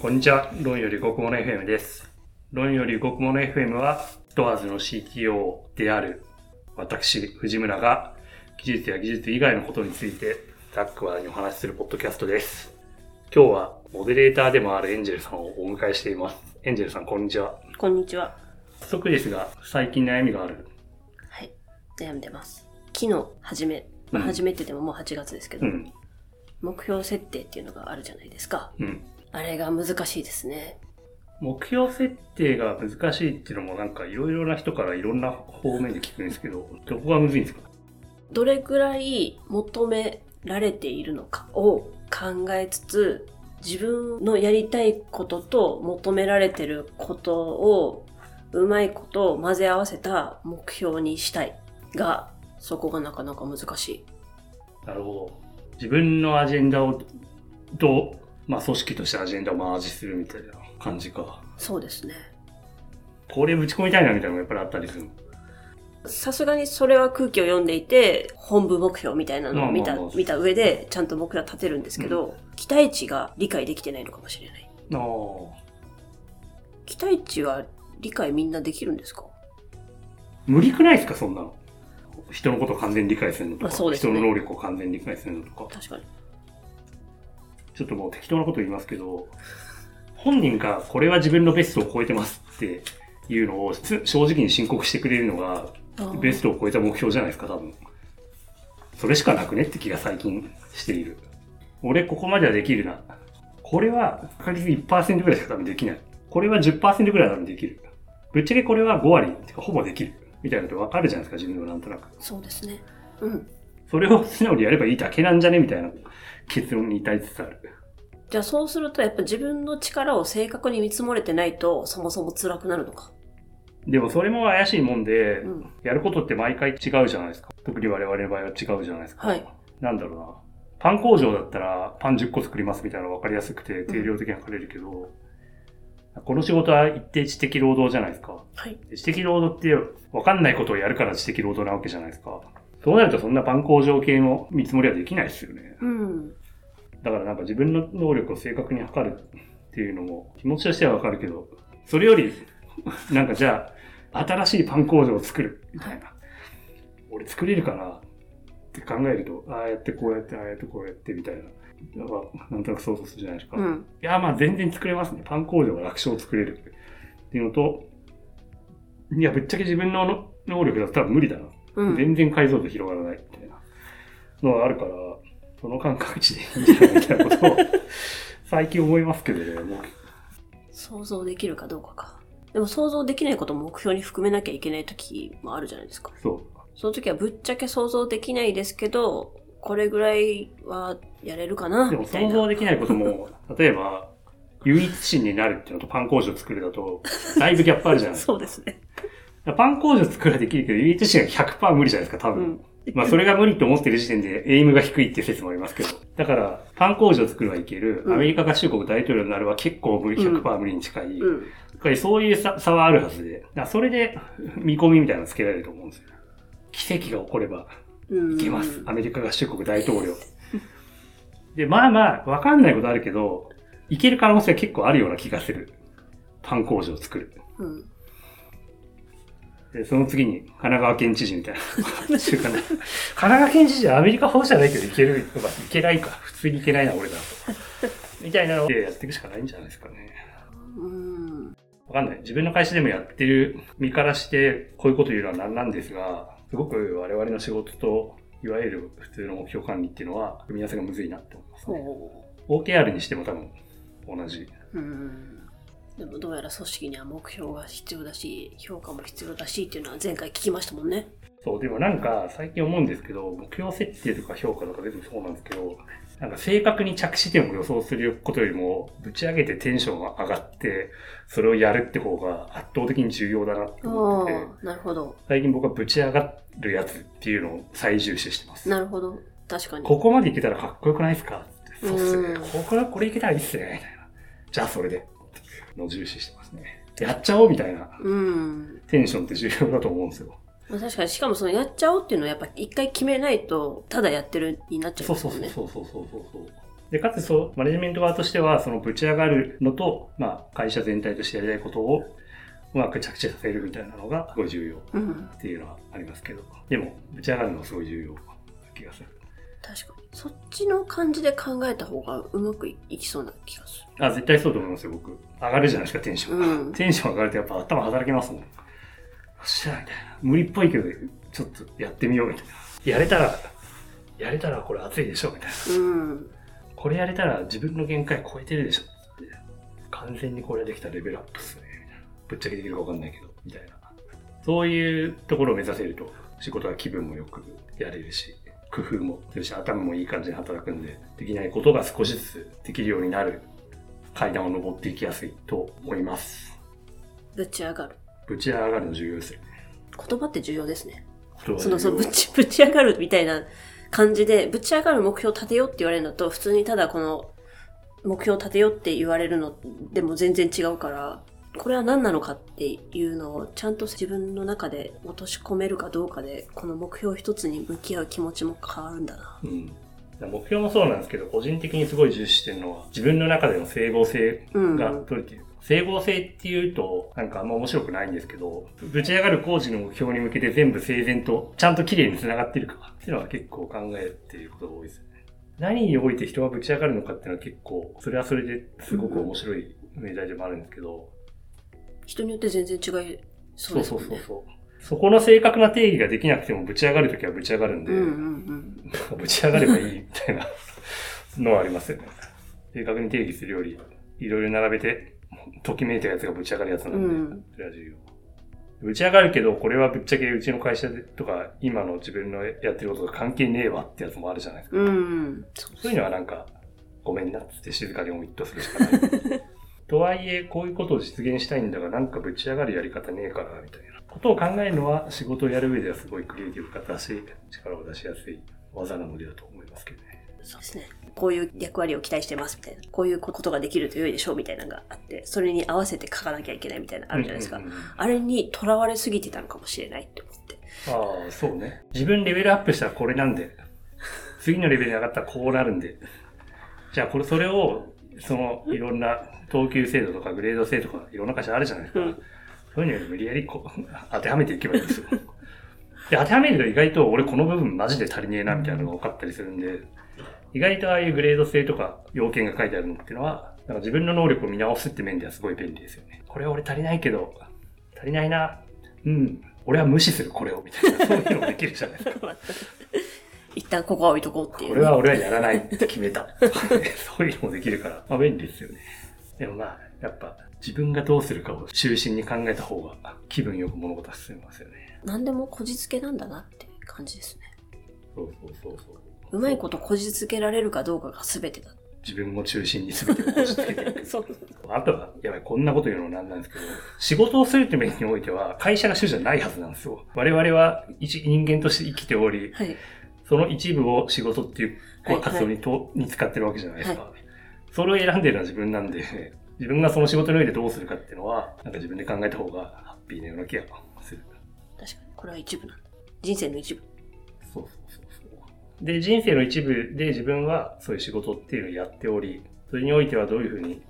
こんにちは。論より極物 FM です。論より極物 FM は、ストアーズの CTO である私、藤村が技術や技術以外のことについてざっくばらんにお話しするポッドキャストです。今日はモデレーターでもあるエンジェルさんをお迎えしています。エンジェルさん、こんにちは。こんにちは。早速ですが、最近悩みがある。はい。悩んでます。昨日、初め、まあ、うん初めてでももう8月ですけど、うん。目標設定っていうのがあるじゃないですか。うん。あれが難しいですね。目標設定が難しいっていうのもなんかいろいろな人からいろんな方面で聞くんですけど、どこがむずいんですか？どれぐらい求められているのかを考えつつ、自分のやりたいことと求められてることをうまいこと混ぜ合わせた目標にしたいが、そこがなかなか難しい。なるほど。自分のアジェンダを、と、まあ組織としてアジェンダをマージするみたいな感じか。そうですね。これぶち込みたいなみたいなのがやっぱりあったりする。さすがにそれは空気を読んでいて、本部目標みたいなのを見た、まあまあまあ見た上で、ちゃんと目標は立てるんですけど、期待値が理解できてないのかもしれない。ああ。期待値は理解みんなできるんですか？無理くないですか、そんなの？人のことを完全に理解するのとか、まあそうですね人の能力を完全に理解するのとか。確かに。ちょっともう適当なこと言いますけど、本人がこれは自分のベストを超えてますっていうのをつ正直に申告してくれるのが、ベストを超えた目標じゃないですか、多分。それしかなくねって気が最近している。俺ここまではできるな。これは確率1%ぐらいしか多分できない。これは10%ぐらいは多分できる。ぶっちゃけこれは5割ってかほぼできる。みたいなこと分かるじゃないですか、自分のなんとなく。そうですね。うん。それを素直にやればいいだけなんじゃね？みたいな結論に至りつつある。じゃあそうすると、やっぱ自分の力を正確に見積もれてないと、そもそも辛くなるのか。でもそれも怪しいもんで、うん。やることって毎回違うじゃないですか。特に我々の場合は違うじゃないですか。はい。なんだろうな。パン工場だったらパン10個作りますみたいなの分かりやすくて定量的に測れるけど、この仕事は一定知的労働じゃないですか。はい。知的労働って分かんないことをやるから知的労働なわけじゃないですか。そうなるとそんなパン工場系の見積もりはできないですよね。うん。だからなんか自分の能力を正確に測るっていうのも気持ちとしてはわかるけど、それより、なんかじゃあ、新しいパン工場を作るみたいな。俺作れるかなって考えると、ああやってこうやって、ああやってこうやってみたいな。なんかなんとなく想像するじゃないですか。いうん。や、まあ全然作れますね。パン工場は楽勝作れるっていうのと、いや、ぶっちゃけ自分の能力だと多分無理だな。うん。全然解像度広がらないみたいなのがあるから、その感覚値でいいんじゃないみたいなことを最近思いますけどね、もう。想像できるかどうかか。でも想像できないことも目標に含めなきゃいけない時もあるじゃないですか。そう。その時はぶっちゃけ想像できないですけど、これぐらいはやれるかなでも。想像できないことも、例えば、唯一心になるっていうのとパン工場作るだと、だいぶギャップあるじゃないですか。そうですね。パン工場作るはできるけど、唯一心が100%無理じゃないですか、多分。うん。まあ、それが無理と思ってる時点で、エイムが低いって説もありますけど。だから、パン工場作るはいける。うんアメリカ合衆国大統領になるは結構無理、100%無理に近い。うん。やっぱりそういう差差はあるはずで、だそれで見込みみたいなのつけられると思うんですよ。奇跡が起こればうん。いけます。アメリカ合衆国大統領。で、まあまあ、わかんないことあるけど、いける可能性は結構あるような気がする。パン工場を作る。うん。で、その次に、神奈川県知事みたいな。話かな神奈川県知事はアメリカ法じゃないけど、いける。まあ、いけないか。普通にいけないな、俺だと。みたいなのでやっていくしかないんじゃないですかね。うん。わかんない。自分の会社でもやってる身からして、こういうこと言うのはなんなんですが、すごく我々の仕事と、いわゆる普通の目標管理っていうのは、組み合わせがむずいなって思いますね。ほ OKR にしても多分、同じ。う。うん。でもどうやら組織には目標が必要だし、評価も必要だしっていうのは前回聞きましたもんね。そう、でもなんか、最近思うんですけど、目標設定とか評価とか全部そうなんですけど、なんか正確に着地点を予想することよりも、ぶち上げてテンションが上がって、それをやるって方が圧倒的に重要だなって思ってて、なるほど。最近僕はぶち上がるやつっていうのを最重視してます。なるほど。確かに。ここまでいけたらかっこよくないですか？そうっすねうん。こここれいけたらいいっすね。みたいな。じゃあそれで。のを重視してますね。やっちゃおうみたいなうん。テンションって重要だと思うんですよ。まあ、確かに、しかもそのやっちゃおうっていうのはやっぱ一回決めないと、ただやってるになっちゃうそう。そうそうそうそうそう。で、かつそう、マネジメント側としては、そのぶち上がるのと、まあ、会社全体としてやりたいことを、うまく着地させるみたいなのが、すごい重要うん。っていうのはありますけど、でも、ぶち上がるのはすごい重要な気がする。確かに。そっちの感じで考えた方がうまくいきそうな気がすあ、絶対そうと思いますよ、僕。上がるじゃないですか、テンションが。うんテンション上がるとやっぱ頭働きますもん。よっしゃ、みたいな。無理っぽいけど、ちょっとやってみよう、みたいな。やれたら、やれたらこれ熱いでしょ、みたいな。る。うん。これやれたら自分の限界超えてるでしょって。完全にこれできたらレベルアップっすね。みたいな。ぶっちゃけできるかわかんないけど、みたいな。そういうところを目指せると、仕事は気分もよくやれるし、工夫もするし、頭もいい感じに働くんで、できないことが少しずつできるようになる階段を登っていきやすいと思います。ぶち上がる。ぶち上がるの重要ですよね。言葉って重要ですね。その、そのぶち、ぶち上がるみたいな感じで、ぶち上がる目標を立てようって言われるのと、普通にただこの、目標を立てようって言われるのでも全然違うから、これは何なのかっていうのをちゃんと自分の中で落とし込めるかどうかで、この目標一つに向き合う気持ちも変わるんだな。うん。目標もそうなんですけど、個人的にすごい重視してるのは、自分の中での整合性うん。が取れている。整合性っていうと、なんかあんま面白くないんですけど、ぶち上がる工事の目標に向けて全部整然と、ちゃんと綺麗に繋がってるかっていうのは結構考えていることが多いですよね。何において人がぶち上がるのかっていうのは結構、それはそれですごく面白い命題でもあるんですけど、人によって全然違いそうそうですね。そうそうそう。そこの正確な定義ができなくてもぶち上がるときはぶち上がるんで、うんうんうん。ぶち上がればいいみたいなのはありますよね。正確に定義するより、いろいろ並べて、ときめいたやつがぶち上がるやつなんで、うんそれは重要。ぶち上がるけど、これはぶっちゃけうちの会社でとか、今の自分のやってることと関係ねえわってやつもあるじゃないですか。うんうん。そうそういうのはなんか、ごめんなって静かにオミットするしかない。とはいえ、こういうことを実現したいんだが、なんかぶち上がるやり方ねえから、みたいなことを考えるのは、仕事をやる上ではすごいクリエイティブ方だし、力を出しやすい技なのでだと思いますけどね。そうですね。こういう役割を期待してますみたいな。こういうことができると良いでしょうみたいなのがあって、それに合わせて書かなきゃいけないみたいなのあるじゃないですか。あれに囚われすぎてたのかもしれないって思って。ああ、そうね。自分レベルアップしたらこれなんで、次のレベルに上がったらこうなるんで、じゃあこれ、それを、その、いろんな等級制度とかグレード制度とかいろんな会社あるじゃないですか。うんそういうのに無理やりこう 当てはめていけばいいんですよ。で、当てはめると意外と俺この部分マジで足りねえなみたいなのが分かったりするんで、意外とああいうグレード制とか要件が書いてあるのっていうのは、なんか自分の能力を見直すって面ではすごい便利ですよね。これは俺足りないけど、足りないな。うん。俺は無視するこれをみたいな、そういうのもできるじゃないですか。一旦ここは置いとこうっていう、これは俺はやらないって決めた。そういうのもできるから、まあ便利ですよね。でもまあ、やっぱ自分がどうするかを中心に考えた方が気分よく物事は進みますよね。何でもこじつけなんだなって感じですね。そうそうそうそう。うまいことこじつけられるかどうかが全てだ。自分を中心に全てを押し付けていく。そう。あとは、やばい、こんなこと言うのもなんなんですけど、仕事をするって面においては、会社が主じゃないはずなんですよ。我々は一人間として生きており、はい。その一部を仕事っていうはい活動にと、に使ってるわけじゃないですか。それを選んでるのは自分なんで、自分がその仕事においてどうするかっていうのは、なんか自分で考えた方がハッピーなような気がする。確かに。これは一部なんだ。人生の一部。そうそうそうそう。で、人生の一部で自分はそういう仕事っていうのをやっており、それにおいてはどういうふうに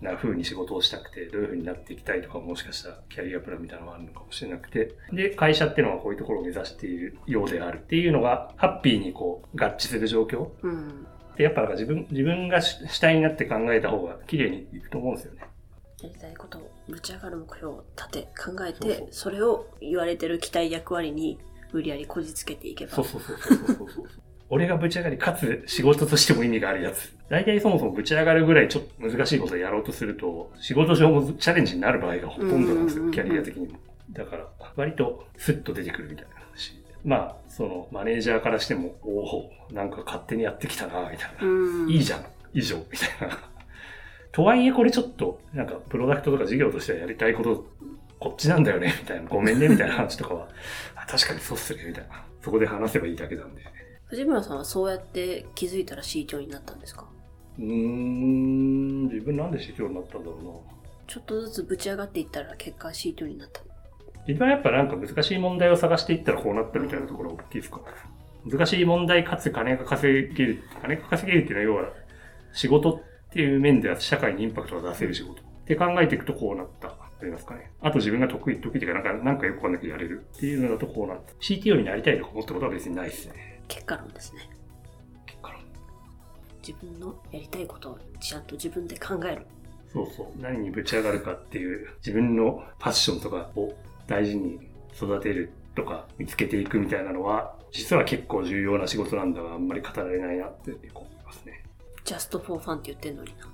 な風に仕事をしたくて、どういう風になっていきたいとか、もしかしたらキャリアプランみたいなのがあるのかもしれなくて、で、会社っていうのはこういうところを目指しているようであるっていうのが、ハッピーにこう、合致する状況うん。で、やっぱなんか自分、自分が主主体になって考えた方が綺麗にいくと思うんですよね。やりたいことをぶち上がる目標を立て、考えて、それを言われてる期待役割に無理やりこじつけていけば。そうそうそうそうそうそう。俺がぶち上がり、かつ仕事としても意味があるやつ。大体そもそもぶち上がるぐらいちょっと難しいことをやろうとすると、仕事上もチャレンジになる場合がほとんどなんですよ、キャリア的にも。だから、割とスッと出てくるみたいな話。まあ、その、マネージャーからしても、おお、なんか勝手にやってきたな、みたいな。うん。いいじゃん、以上、みたいな。とはいえこれちょっと、なんかプロダクトとか事業としてはやりたいこと、こっちなんだよね、みたいな。ごめんね、みたいな話とかは、あ確かにそうっすね、みたいな。そこで話せばいいだけなんで。藤村さんはそうやって気づいたら C 長になったんですか？うーん、自分なんで市長になったんだろうな。ちょっとずつぶち上がっていったら結果 C 長になった。自分はやっぱなんか難しい問題を探していったらこうなったみたいなところが大きいですか？ね。難しい問題かつ金が稼げる、金が稼げるっていうのは要は、仕事っていう面では社会にインパクトが出せる仕事。って考えていくとこうなった。ありますかね。あと自分が得意、得意っていうか、なんか、なんかよくわかんないけどやれるっていうのだとこうなった。CTO になりたいとか思ったことは別にないですね。結果論ですね。結果論自分のやりたいことをちゃんと自分で考える。そうそう。何にぶち上がるかっていう、自分のパッションとかを大事に育てるとか見つけていくみたいなのは、実は結構重要な仕事なんだが、あんまり語られないなって思いますね。just for fun って言ってんのにな。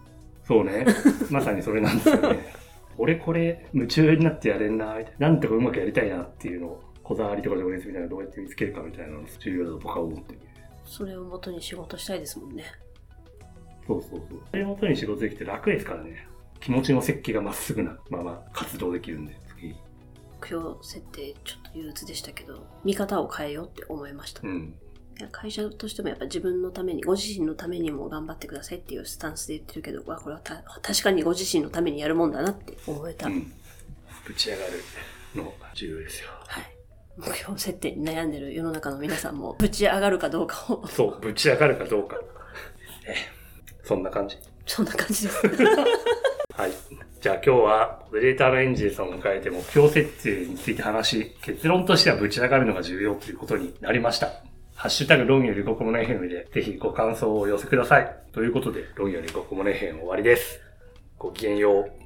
そうね。まさにそれなんですよね。俺これ夢中になってやれんな、みたいな。なんとかうまくやりたいなっていうのを、こだわりとか情熱みたいなのどうやって見つけるかみたいなのが重要だと僕は思ってる。それをもとに仕事したいですもんね。そうそうそう。それをもとに仕事できて楽ですからね。気持ちの設計がまっすぐなまま活動できるんで、次。目標設定ちょっと憂鬱でしたけど、見方を変えようって思いました。うん。会社としてもやっぱ自分のために、ご自身のためにも頑張ってくださいっていうスタンスで言ってるけど、わこれはた確かにご自身のためにやるもんだなって思えた。うん。ぶち上がるの重要ですよ。はい。目標設定に悩んでる世の中の皆さんも、ぶち上がるかどうかを、そう、ぶち上がるかどうか。えそんな感じ。そんな感じです。はい。じゃあ今日は、モデレーターのエンジェルさんを迎えて目標設定について話し、結論としてはぶち上がるのが重要ということになりました。ハッシュタグ論よりごこもない編で、ぜひご感想をお寄せください。ということで、論よりごこもない編終わりです。ごきげんよう。